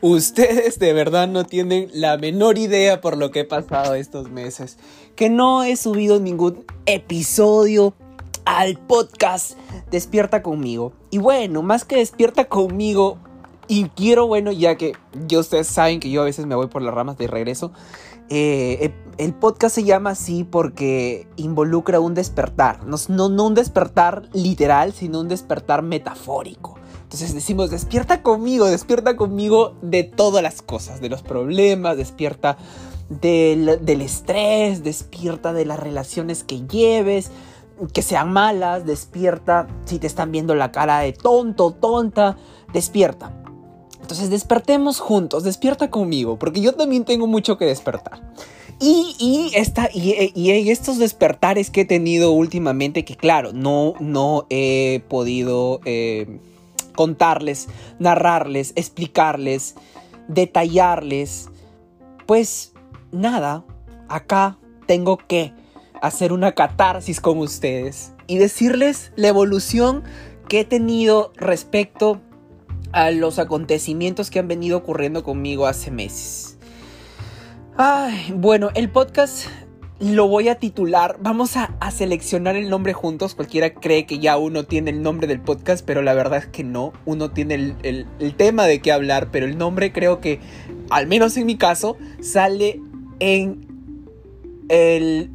Ustedes de verdad no tienen la menor idea por lo que he pasado estos meses. Que no he subido ningún episodio al podcast Despierta conmigo. Y bueno, más que despierta conmigo, y quiero, bueno, ya que yo ustedes saben que yo a veces me voy por las ramas de regreso, eh, el podcast se llama así porque involucra un despertar. No un despertar literal, sino un despertar metafórico. Entonces decimos, despierta conmigo, despierta conmigo de todas las cosas, de los problemas, despierta del, del estrés, despierta de las relaciones que lleves, que sean malas, despierta si te están viendo la cara de tonto, tonta, despierta. Entonces despertemos juntos, despierta conmigo, porque yo también tengo mucho que despertar. Y, y, esta, y, estos despertares que he tenido últimamente, que claro, no, no he podido eh, contarles, narrarles, explicarles, detallarles, pues nada, acá tengo que hacer una catarsis con ustedes y decirles la evolución que he tenido respecto a los acontecimientos que han venido ocurriendo conmigo hace meses. Ay, bueno, el podcast lo voy a titular. Vamos a, seleccionar el nombre juntos. Cualquiera cree que ya uno tiene el nombre del podcast, pero la verdad es que no. Uno tiene el, el tema de qué hablar, pero el nombre creo que, al menos en mi caso, sale en el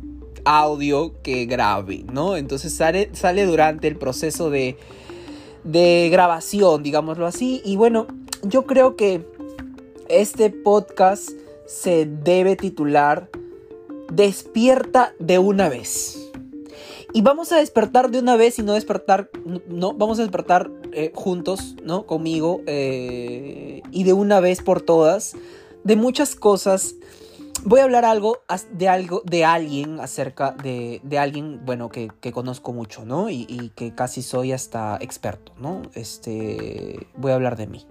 audio que grabe, ¿no? Entonces sale, sale durante el proceso de, de grabación, digámoslo así. Y bueno, yo creo que este podcast se debe titular Despierta de una vez. Y vamos a despertar de una vez y no despertar, no, vamos a despertar eh, juntos, ¿no? Conmigo eh, y de una vez por todas de muchas cosas voy a hablar algo de algo de alguien acerca de, de alguien bueno que, que, conozco mucho no y, y, que casi soy hasta experto no este voy a hablar de mí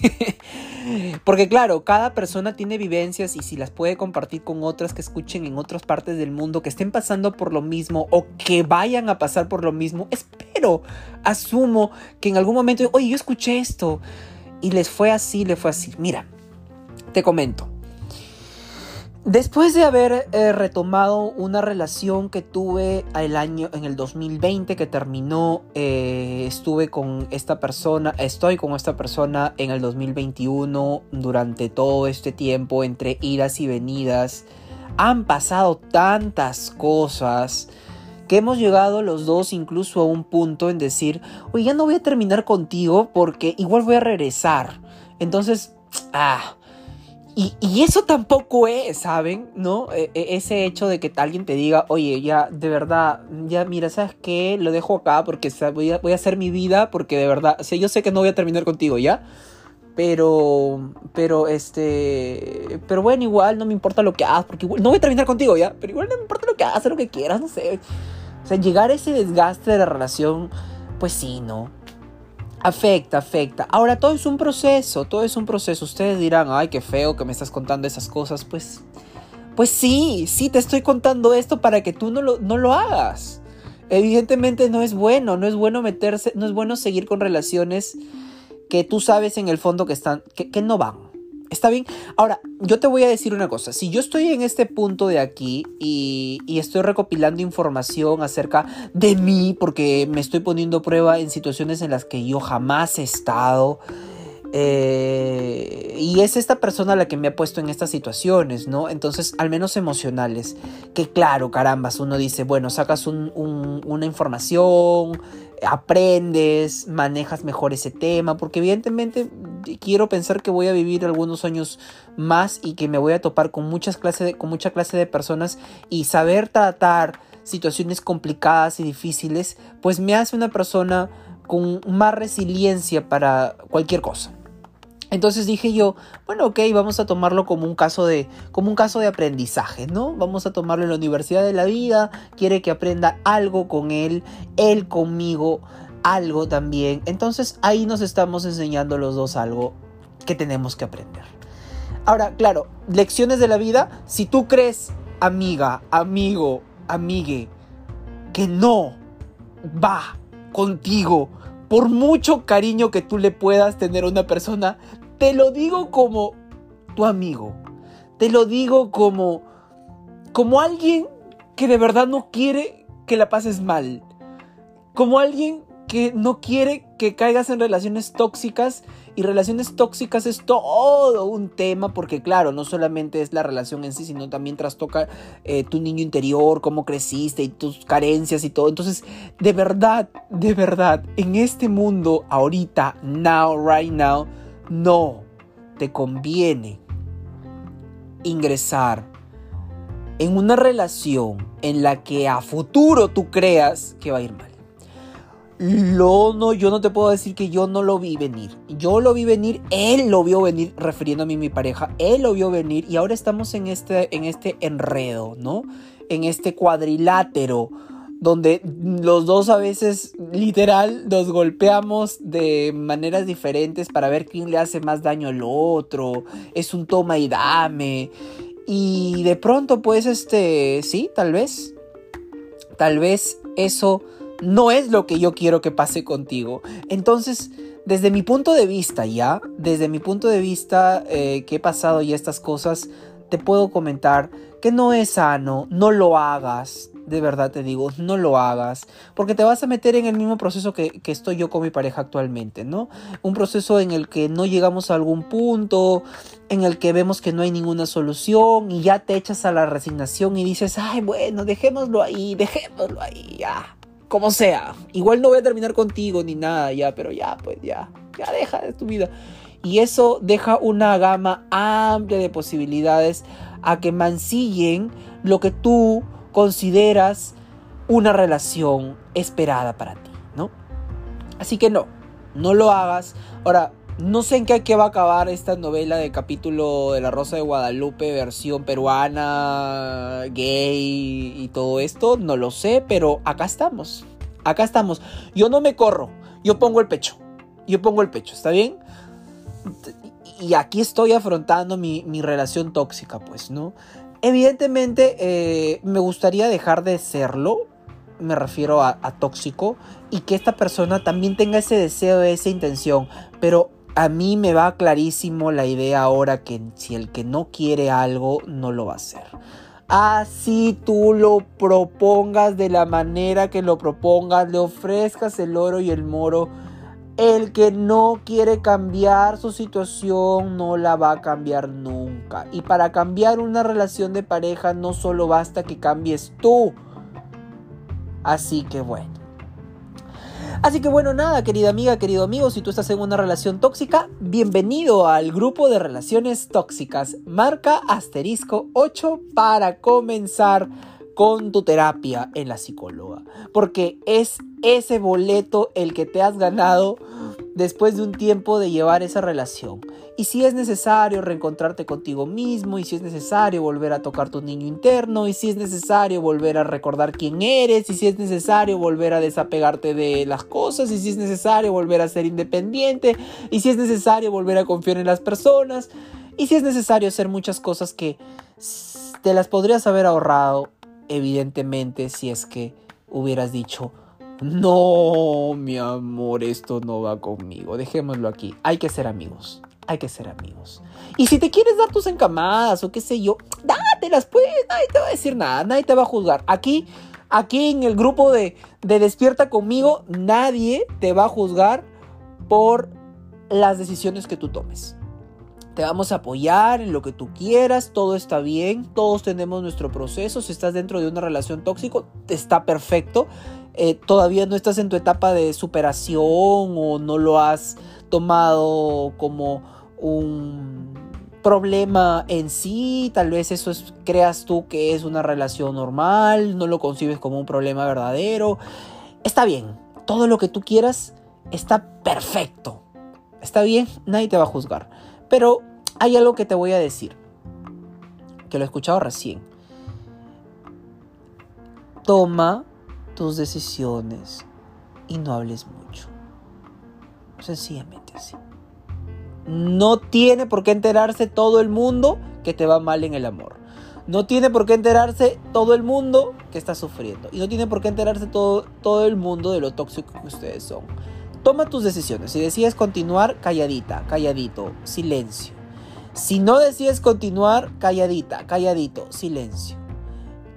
porque claro cada persona tiene vivencias y si las puede compartir con otras que escuchen en otras partes del mundo que estén pasando por lo mismo o que vayan a pasar por lo mismo espero asumo que en algún momento oye yo escuché esto y les fue así le fue así. Mira te comento Después de haber eh, retomado una relación que tuve el año en el 2020 que terminó, eh, estuve con esta persona, estoy con esta persona en el 2021 durante todo este tiempo entre idas y venidas. Han pasado tantas cosas que hemos llegado los dos incluso a un punto en decir, oye, ya no voy a terminar contigo porque igual voy a regresar. Entonces, ah, y, eso tampoco es, ¿saben? ¿No? E, e, ese hecho de que alguien te diga, oye, ya, de verdad, ya, mira, ¿sabes qué? Lo dejo acá porque voy a, voy a hacer mi vida porque de verdad, o yo sé que no voy a terminar contigo, ¿ya? Pero, pero, este, pero bueno, igual no me importa lo que hagas, porque no voy a terminar contigo, ¿ya? Pero igual no me importa lo que hagas, lo que quieras, no sé. O sea, llegar a ese desgaste de la relación, pues sí, ¿no? Afecta, afecta. Ahora todo es un proceso, todo es un proceso. Ustedes dirán, ay, qué feo que me estás contando esas cosas. Pues, pues sí, sí te estoy contando esto para que tú no lo, no lo hagas. Evidentemente no es bueno, no es bueno meterse, no es bueno seguir con relaciones que tú sabes en el fondo que están, que, que no van. ¿Está bien? Ahora, yo te voy a decir una cosa. Si yo estoy en este punto de aquí y, estoy recopilando información acerca de mí, porque me estoy poniendo prueba en situaciones en las que yo jamás he estado, eh, y es esta persona la que me ha puesto en estas situaciones, ¿no? Entonces, al menos emocionales. Que claro, carambas, uno dice, bueno, sacas una información, aprendes, manejas mejor ese tema, porque evidentemente quiero pensar que voy a vivir algunos años más y que me voy a topar con, muchas clases con mucha clase de personas y saber tratar situaciones complicadas y difíciles, pues me hace una persona con más resiliencia para cualquier cosa. Entonces dije yo, bueno, ok, vamos a tomarlo como un caso de, como un caso de aprendizaje, ¿no? Vamos a tomarlo en la universidad de la vida, quiere que aprenda algo con él, él conmigo, algo también. Entonces ahí nos estamos enseñando los dos algo que tenemos que aprender. Ahora, claro, lecciones de la vida, si tú crees, amiga, amigo, amigue, que no va contigo, por mucho cariño que tú le puedas tener a una persona, te lo digo como tu amigo. Te lo digo como como alguien que de verdad no quiere que la pases mal. Como alguien que no quiere que caigas en relaciones tóxicas y relaciones tóxicas es todo un tema porque claro, no solamente es la relación en sí, sino también trastoca eh, tu niño interior, cómo creciste y tus carencias y todo. Entonces, de verdad, de verdad, en este mundo, ahorita, now, right now, no te conviene ingresar en una relación en la que a futuro tú creas que va a ir mal. Lo, no, yo no te puedo decir que yo no lo vi venir. Yo lo vi venir, él lo vio venir, refiriéndome a mi pareja, él lo vio venir y ahora estamos en este, en este enredo, ¿no? En este cuadrilátero donde los dos a veces literal nos golpeamos de maneras diferentes para ver quién le hace más daño al otro. Es un toma y dame. Y de pronto pues este, sí, tal vez, tal vez eso no es lo que yo quiero que pase contigo. Entonces, desde mi punto de vista ya, desde mi punto de vista eh, que he pasado ya estas cosas, te puedo comentar que no es sano, no lo hagas, de verdad te digo, no lo hagas, porque te vas a meter en el mismo proceso que, que, estoy yo con mi pareja actualmente, ¿no? Un proceso en el que no llegamos a algún punto, en el que vemos que no hay ninguna solución y ya te echas a la resignación y dices, ay, bueno, dejémoslo ahí, dejémoslo ahí, ya como sea. Igual no voy a terminar contigo ni nada, ya, pero ya, pues ya, ya deja de tu vida. Y eso deja una gama amplia de posibilidades a que mancillen lo que tú consideras una relación esperada para ti, ¿no? Así que no, no lo hagas. Ahora, no sé en qué, va a acabar esta novela de capítulo de La Rosa de Guadalupe, versión peruana, gay y todo esto. No lo sé, pero acá estamos. Acá estamos. Yo no me corro, yo pongo el pecho. Yo pongo el pecho, ¿está bien? Y aquí estoy afrontando mi, relación tóxica, pues, ¿no? Evidentemente eh, me gustaría dejar de serlo, me refiero a, a, tóxico, y que esta persona también tenga ese deseo, esa intención, pero a mí me va clarísimo la idea ahora que si el que no quiere algo no lo va a hacer. Así tú lo propongas de la manera que lo propongas, le ofrezcas el oro y el moro. El que no quiere cambiar su situación no la va a cambiar nunca. Y para cambiar una relación de pareja no solo basta que cambies tú. Así que bueno. Así que bueno, nada, querida amiga, querido amigo, si tú estás en una relación tóxica, bienvenido al grupo de relaciones tóxicas. Marca asterisco 8 para comenzar con tu terapia en la psicóloga. Porque es ese boleto el que te has ganado después de un tiempo de llevar esa relación. Y si es necesario reencontrarte contigo mismo, y si es necesario volver a tocar tu niño interno, y si es necesario volver a recordar quién eres, y si es necesario volver a desapegarte de las cosas, y si es necesario volver a ser independiente, y si es necesario volver a confiar en las personas, y si es necesario hacer muchas cosas que te las podrías haber ahorrado, evidentemente, si es que hubieras dicho, no, mi amor, esto no va conmigo. Dejémoslo aquí. Hay que ser amigos. Hay que ser amigos. Y si te quieres dar tus encamadas o qué sé yo, dátelas pues. Nadie te va a decir nada. Nadie te va a juzgar. Aquí, aquí en el grupo de, de Despierta conmigo, nadie te va a juzgar por las decisiones que tú tomes. Te vamos a apoyar en lo que tú quieras, todo está bien, todos tenemos nuestro proceso. Si estás dentro de una relación tóxica, está perfecto. Eh, todavía no estás en tu etapa de superación o no lo has tomado como un problema en sí, tal vez eso es, creas tú que es una relación normal, no lo concibes como un problema verdadero. Está bien, todo lo que tú quieras está perfecto. Está bien, nadie te va a juzgar. Pero hay algo que te voy a decir, que lo he escuchado recién. Toma tus decisiones y no hables mucho. Sencillamente así. No tiene por qué enterarse todo el mundo que te va mal en el amor. No tiene por qué enterarse todo el mundo que está sufriendo. Y no tiene por qué enterarse todo, todo el mundo de lo tóxico que ustedes son. Toma tus decisiones. Si decides continuar, calladita, calladito, silencio. Si no decides continuar, calladita, calladito, silencio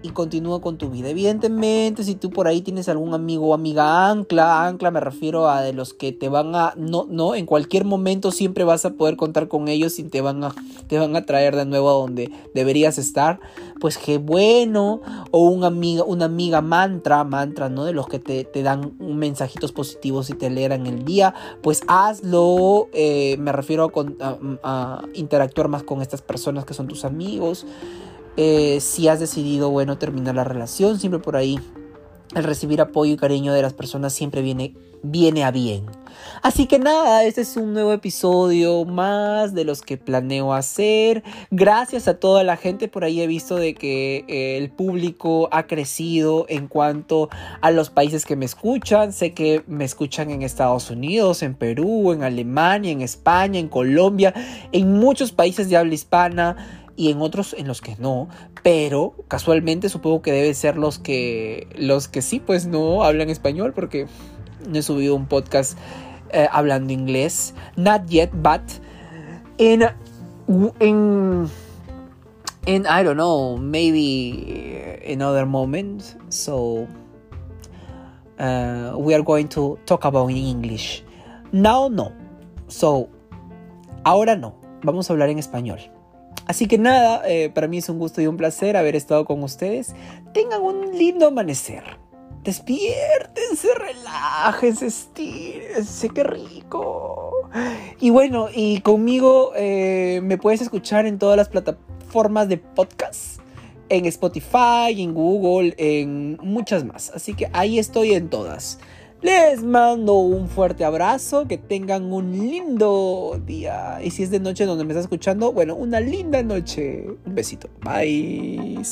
y continúa con tu vida. Evidentemente, si tú por ahí tienes algún amigo o amiga ancla, ancla me refiero a de los que te van a, no, no, en cualquier momento siempre vas a poder contar con ellos y te van a, te van a traer de nuevo a donde deberías estar, pues qué bueno. O un amiga, una amiga mantra, mantra, ¿no? De los que te, dan mensajitos positivos y te leeran el día, pues hazlo. Eh, me refiero a, a interactuar más con estas personas que son tus amigos. Eh, si has decidido, bueno, terminar la relación, siempre por ahí el recibir apoyo y cariño de las personas siempre viene, viene a bien. Así que nada, este es un nuevo episodio más de los que planeo hacer. Gracias a toda la gente, por ahí he visto de que eh, el público ha crecido en cuanto a los países que me escuchan. Sé que me escuchan en Estados Unidos, en Perú, en Alemania, en España, en Colombia, en muchos países de habla hispana y en otros en los que no, pero casualmente supongo que deben ser los que los que sí pues no hablan español porque no he subido un podcast eh, hablando inglés, not yet, but in in in I don't know, maybe in other moments, so uh, we are going to talk about in English. Now no. So ahora no. Vamos a hablar en español. Así que nada, eh, para mí es un gusto y un placer haber estado con ustedes. Tengan un lindo amanecer. Despiértense, relájense, estírense, qué rico. Y bueno, y conmigo eh, me puedes escuchar en todas las plataformas de podcast. En Spotify, en Google, en muchas más. Así que ahí estoy en todas. Les mando un fuerte abrazo, que tengan un lindo día. Y si es de noche donde me está escuchando, bueno, una linda noche. Un besito. Bye.